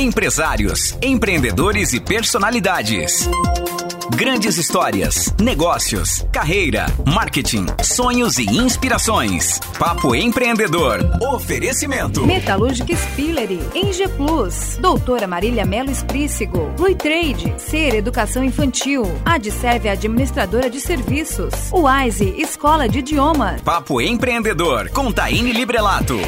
Empresários, empreendedores e personalidades. Grandes histórias, negócios, carreira, marketing, sonhos e inspirações. Papo Empreendedor. Oferecimento. Metalúrgica Spillery, Eng Plus, Doutora Marília Melo Esprícigo, Rui Trade, Ser Educação Infantil, Adserve Administradora de Serviços, Wise Escola de Idiomas. Papo Empreendedor, com Taine Librelato.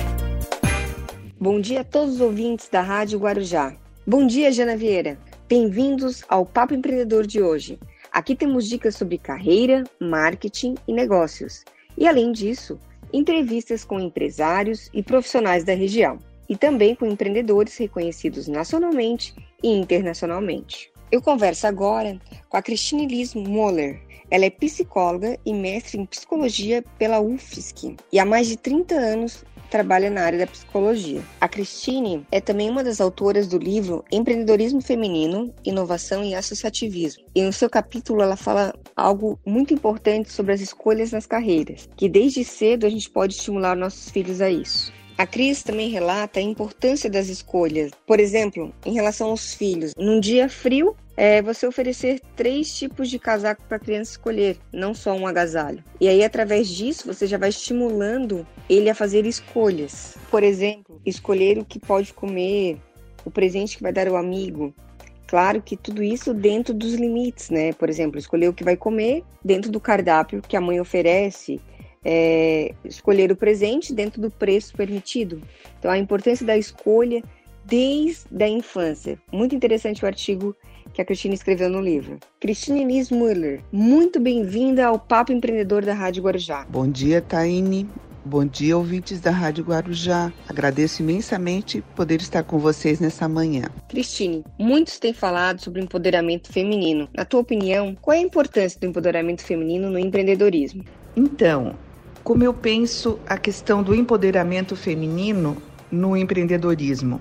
Bom dia a todos os ouvintes da Rádio Guarujá. Bom dia, Jana Vieira. Bem-vindos ao Papo Empreendedor de hoje. Aqui temos dicas sobre carreira, marketing e negócios. E além disso, entrevistas com empresários e profissionais da região, e também com empreendedores reconhecidos nacionalmente e internacionalmente. Eu converso agora com a Christine Liz Moller. Ela é psicóloga e mestre em psicologia pela UFSC e há mais de 30 anos trabalha na área da psicologia. A Cristine é também uma das autoras do livro Empreendedorismo Feminino, Inovação e Associativismo. E no seu capítulo ela fala algo muito importante sobre as escolhas nas carreiras, que desde cedo a gente pode estimular nossos filhos a isso. A Cris também relata a importância das escolhas. Por exemplo, em relação aos filhos. Num dia frio, é você oferecer três tipos de casaco para a criança escolher, não só um agasalho. E aí, através disso, você já vai estimulando ele a fazer escolhas. Por exemplo, escolher o que pode comer, o presente que vai dar ao amigo. Claro que tudo isso dentro dos limites, né? Por exemplo, escolher o que vai comer dentro do cardápio que a mãe oferece, é, escolher o presente dentro do preço permitido. Então, a importância da escolha desde a infância. Muito interessante o artigo que a Cristina escreveu no livro. Cristina Liz Muller, muito bem-vinda ao Papo Empreendedor da Rádio Guarujá. Bom dia, Taine. Bom dia, ouvintes da Rádio Guarujá. Agradeço imensamente poder estar com vocês nessa manhã. Cristine, muitos têm falado sobre empoderamento feminino. Na tua opinião, qual é a importância do empoderamento feminino no empreendedorismo? Então, como eu penso a questão do empoderamento feminino no empreendedorismo?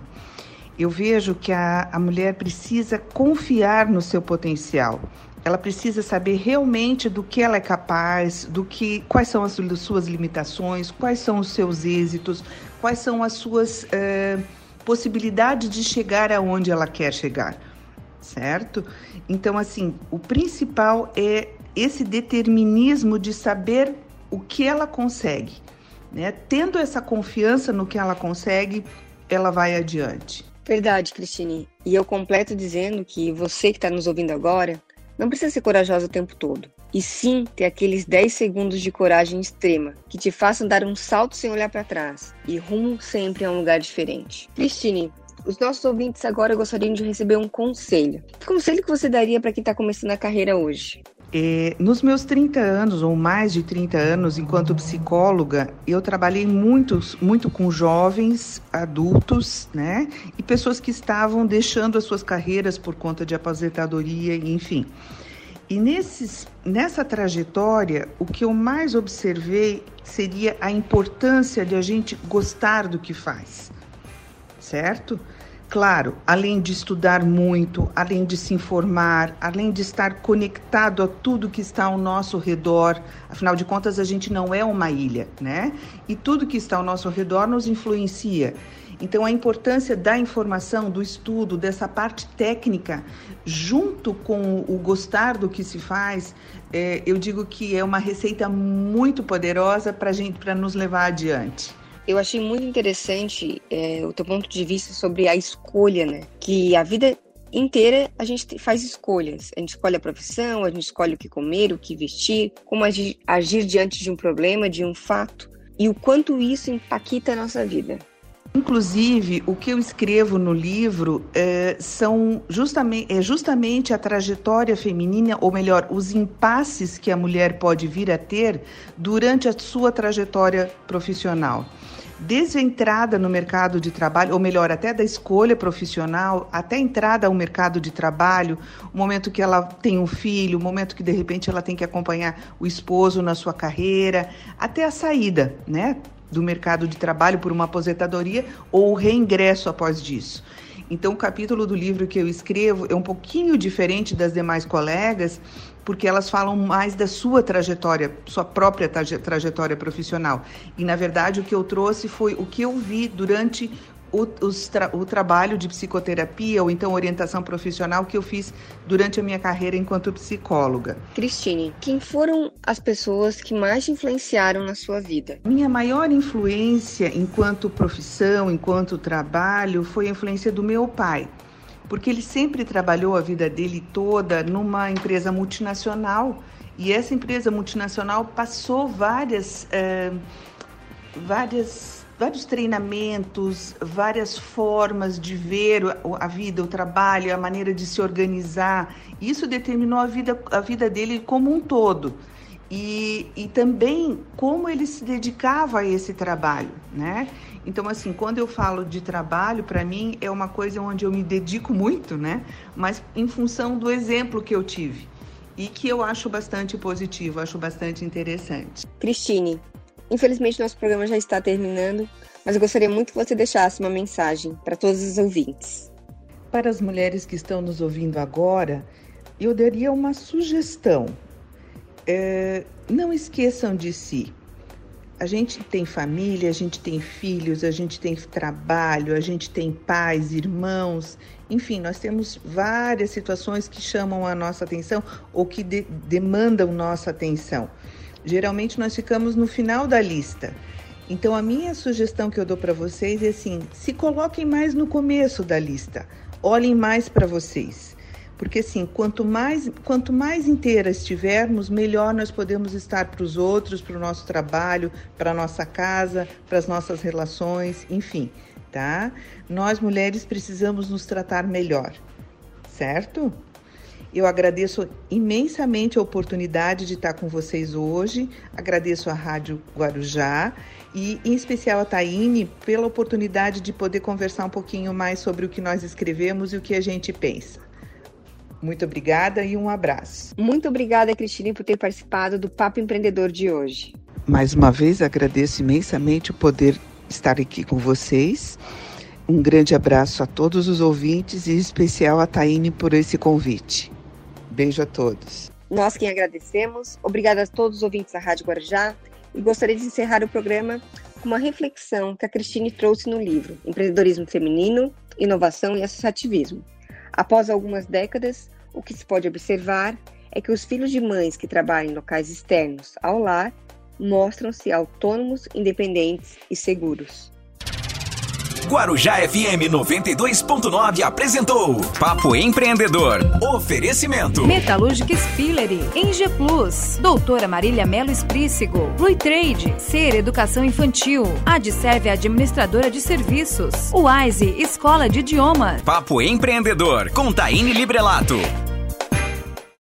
Eu vejo que a, a mulher precisa confiar no seu potencial. Ela precisa saber realmente do que ela é capaz, do que, quais são as suas limitações, quais são os seus êxitos, quais são as suas eh, possibilidades de chegar aonde ela quer chegar, certo? Então, assim, o principal é esse determinismo de saber o que ela consegue. Né? Tendo essa confiança no que ela consegue, ela vai adiante. Verdade, Cristine. E eu completo dizendo que você que está nos ouvindo agora não precisa ser corajosa o tempo todo. E sim ter aqueles 10 segundos de coragem extrema que te façam dar um salto sem olhar para trás e rumo sempre a um lugar diferente. Cristine, os nossos ouvintes agora gostariam de receber um conselho. Que conselho que você daria para quem está começando a carreira hoje? É, nos meus 30 anos, ou mais de 30 anos, enquanto psicóloga, eu trabalhei muito, muito com jovens, adultos, né? E pessoas que estavam deixando as suas carreiras por conta de aposentadoria, enfim. E nesses, nessa trajetória, o que eu mais observei seria a importância de a gente gostar do que faz, certo? Claro, além de estudar muito, além de se informar, além de estar conectado a tudo que está ao nosso redor, afinal de contas a gente não é uma ilha, né? E tudo que está ao nosso redor nos influencia. Então, a importância da informação, do estudo, dessa parte técnica, junto com o gostar do que se faz, é, eu digo que é uma receita muito poderosa para gente, para nos levar adiante. Eu achei muito interessante é, o teu ponto de vista sobre a escolha, né? Que a vida inteira a gente faz escolhas. A gente escolhe a profissão, a gente escolhe o que comer, o que vestir, como agir, agir diante de um problema, de um fato, e o quanto isso impacta a nossa vida. Inclusive, o que eu escrevo no livro é, são justamente, é justamente a trajetória feminina, ou melhor, os impasses que a mulher pode vir a ter durante a sua trajetória profissional desde a entrada no mercado de trabalho, ou melhor, até da escolha profissional, até a entrada ao mercado de trabalho, o momento que ela tem um filho, o momento que de repente ela tem que acompanhar o esposo na sua carreira, até a saída, né? Do mercado de trabalho por uma aposentadoria ou o reingresso após disso. Então, o capítulo do livro que eu escrevo é um pouquinho diferente das demais colegas, porque elas falam mais da sua trajetória, sua própria trajetória profissional. E, na verdade, o que eu trouxe foi o que eu vi durante o, tra o, trabalho de psicoterapia ou então orientação profissional que eu fiz durante a minha carreira enquanto psicóloga. Cristine, quem foram as pessoas que mais influenciaram na sua vida? Minha maior influência enquanto profissão, enquanto trabalho, foi a influência do meu pai. Porque ele sempre trabalhou a vida dele toda numa empresa multinacional e essa empresa multinacional passou várias, eh, várias vários treinamentos, várias formas de ver a vida, o trabalho, a maneira de se organizar. Isso determinou a vida, a vida dele como um todo. E, e também como ele se dedicava a esse trabalho, né? Então, assim, quando eu falo de trabalho, para mim é uma coisa onde eu me dedico muito, né? Mas em função do exemplo que eu tive e que eu acho bastante positivo, acho bastante interessante. Cristine, Infelizmente, nosso programa já está terminando, mas eu gostaria muito que você deixasse uma mensagem para todos os ouvintes. Para as mulheres que estão nos ouvindo agora, eu daria uma sugestão. É, não esqueçam de si. A gente tem família, a gente tem filhos, a gente tem trabalho, a gente tem pais, irmãos, enfim, nós temos várias situações que chamam a nossa atenção ou que de demandam nossa atenção. Geralmente nós ficamos no final da lista. Então a minha sugestão que eu dou para vocês é assim: se coloquem mais no começo da lista. Olhem mais para vocês. Porque assim, quanto mais, quanto mais inteiras estivermos, melhor nós podemos estar para os outros, para o nosso trabalho, para a nossa casa, para as nossas relações, enfim, tá? Nós mulheres precisamos nos tratar melhor, certo? Eu agradeço imensamente a oportunidade de estar com vocês hoje, agradeço a Rádio Guarujá e, em especial, a Taine pela oportunidade de poder conversar um pouquinho mais sobre o que nós escrevemos e o que a gente pensa. Muito obrigada e um abraço. Muito obrigada, Cristine, por ter participado do Papo Empreendedor de hoje. Mais uma vez, agradeço imensamente o poder estar aqui com vocês. Um grande abraço a todos os ouvintes e em especial a Taine por esse convite. Beijo a todos. Nós quem agradecemos. Obrigada a todos os ouvintes da Rádio Guarujá. E gostaria de encerrar o programa com uma reflexão que a Cristine trouxe no livro Empreendedorismo Feminino, Inovação e Associativismo. Após algumas décadas, o que se pode observar é que os filhos de mães que trabalham em locais externos ao lar mostram-se autônomos, independentes e seguros. Guarujá FM 92.9 apresentou Papo Empreendedor. Oferecimento. Metalúrgica Spillery, Eng Plus, Doutora Marília Melo Esprícigo, Blue Trade, Ser Educação Infantil, Adserve Administradora de Serviços, Wise Escola de Idiomas. Papo Empreendedor com Taine Librelato.